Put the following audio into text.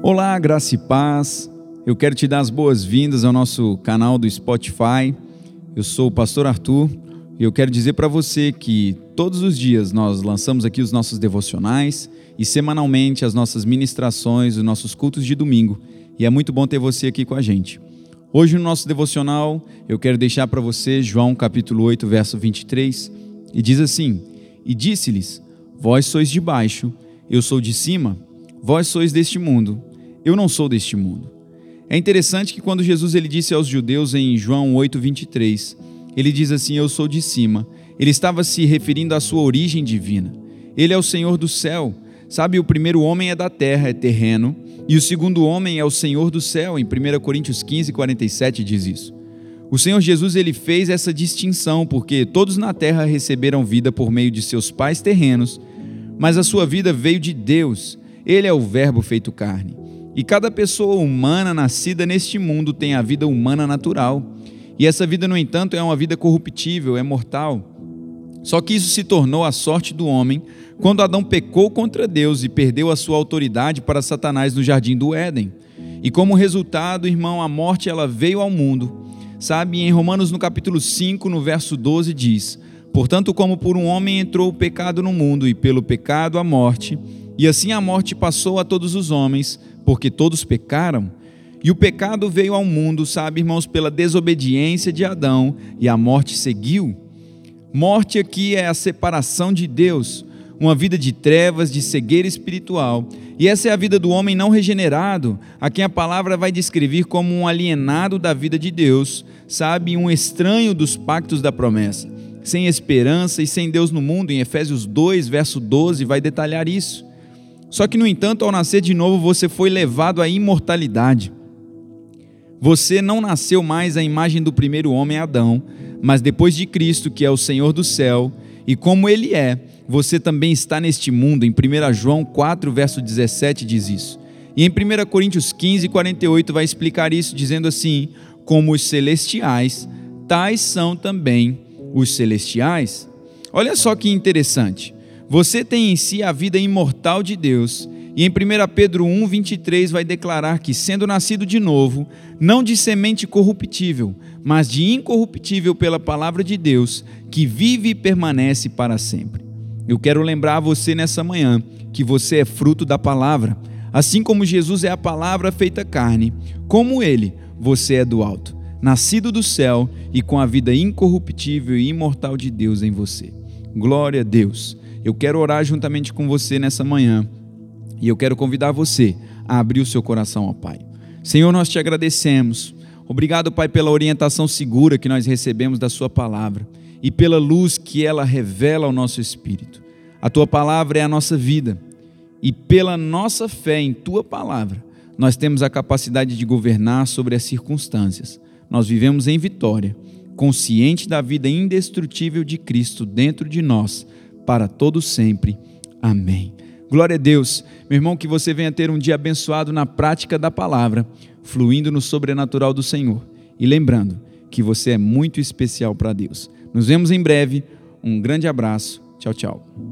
Olá, graça e paz. Eu quero te dar as boas-vindas ao nosso canal do Spotify. Eu sou o pastor Arthur e eu quero dizer para você que todos os dias nós lançamos aqui os nossos devocionais e semanalmente as nossas ministrações, os nossos cultos de domingo. E é muito bom ter você aqui com a gente. Hoje no nosso devocional, eu quero deixar para você João capítulo 8, verso 23, e diz assim: "E disse-lhes: Vós sois de baixo, eu sou de cima, vós sois deste mundo, eu não sou deste mundo. É interessante que quando Jesus ele disse aos judeus em João 8:23, ele diz assim: Eu sou de cima. Ele estava se referindo à sua origem divina. Ele é o Senhor do céu. Sabe, o primeiro homem é da terra, é terreno, e o segundo homem é o Senhor do céu. Em 1 Coríntios 15, 47 diz isso. O Senhor Jesus ele fez essa distinção porque todos na terra receberam vida por meio de seus pais terrenos, mas a sua vida veio de Deus. Ele é o Verbo feito carne. E cada pessoa humana nascida neste mundo tem a vida humana natural. E essa vida, no entanto, é uma vida corruptível, é mortal. Só que isso se tornou a sorte do homem quando Adão pecou contra Deus e perdeu a sua autoridade para Satanás no jardim do Éden. E como resultado, irmão, a morte ela veio ao mundo. Sabe, em Romanos no capítulo 5, no verso 12 diz: "Portanto, como por um homem entrou o pecado no mundo e pelo pecado a morte, e assim a morte passou a todos os homens, porque todos pecaram. E o pecado veio ao mundo, sabe, irmãos, pela desobediência de Adão, e a morte seguiu. Morte aqui é a separação de Deus, uma vida de trevas, de cegueira espiritual. E essa é a vida do homem não regenerado, a quem a palavra vai descrever como um alienado da vida de Deus, sabe, um estranho dos pactos da promessa, sem esperança e sem Deus no mundo. Em Efésios 2, verso 12, vai detalhar isso. Só que, no entanto, ao nascer de novo, você foi levado à imortalidade. Você não nasceu mais à imagem do primeiro homem Adão, mas depois de Cristo, que é o Senhor do céu, e como ele é, você também está neste mundo. Em 1 João 4, verso 17 diz isso. E em 1 Coríntios 15, 48 vai explicar isso, dizendo assim: Como os celestiais, tais são também os celestiais. Olha só que interessante. Você tem em si a vida imortal de Deus. E em 1 Pedro 1, 23 vai declarar que, sendo nascido de novo, não de semente corruptível, mas de incorruptível pela palavra de Deus, que vive e permanece para sempre. Eu quero lembrar a você nessa manhã que você é fruto da palavra. Assim como Jesus é a palavra feita carne, como ele, você é do alto, nascido do céu e com a vida incorruptível e imortal de Deus em você. Glória a Deus. Eu quero orar juntamente com você nessa manhã e eu quero convidar você a abrir o seu coração ao Pai. Senhor, nós te agradecemos. Obrigado, Pai, pela orientação segura que nós recebemos da Sua palavra e pela luz que ela revela ao nosso espírito. A Tua palavra é a nossa vida e pela nossa fé em Tua palavra, nós temos a capacidade de governar sobre as circunstâncias. Nós vivemos em vitória, consciente da vida indestrutível de Cristo dentro de nós para todo sempre. Amém. Glória a Deus. Meu irmão, que você venha ter um dia abençoado na prática da palavra, fluindo no sobrenatural do Senhor. E lembrando que você é muito especial para Deus. Nos vemos em breve. Um grande abraço. Tchau, tchau.